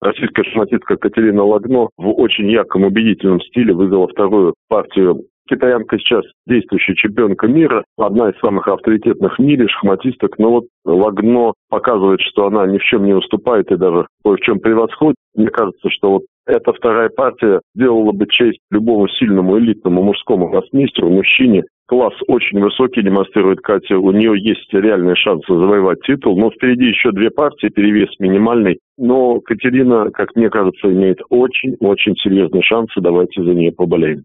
Российская шахматистка Катерина Лагно в очень ярком, убедительном стиле выиграла вторую партию Китаянка сейчас действующая чемпионка мира, одна из самых авторитетных в мире шахматисток, но вот Лагно показывает, что она ни в чем не уступает и даже кое в чем превосходит. Мне кажется, что вот эта вторая партия сделала бы честь любому сильному элитному мужскому гроссмейстеру, мужчине. Класс очень высокий демонстрирует Катя. У нее есть реальные шансы завоевать титул. Но впереди еще две партии, перевес минимальный. Но Катерина, как мне кажется, имеет очень-очень серьезные шансы. Давайте за нее поболеем.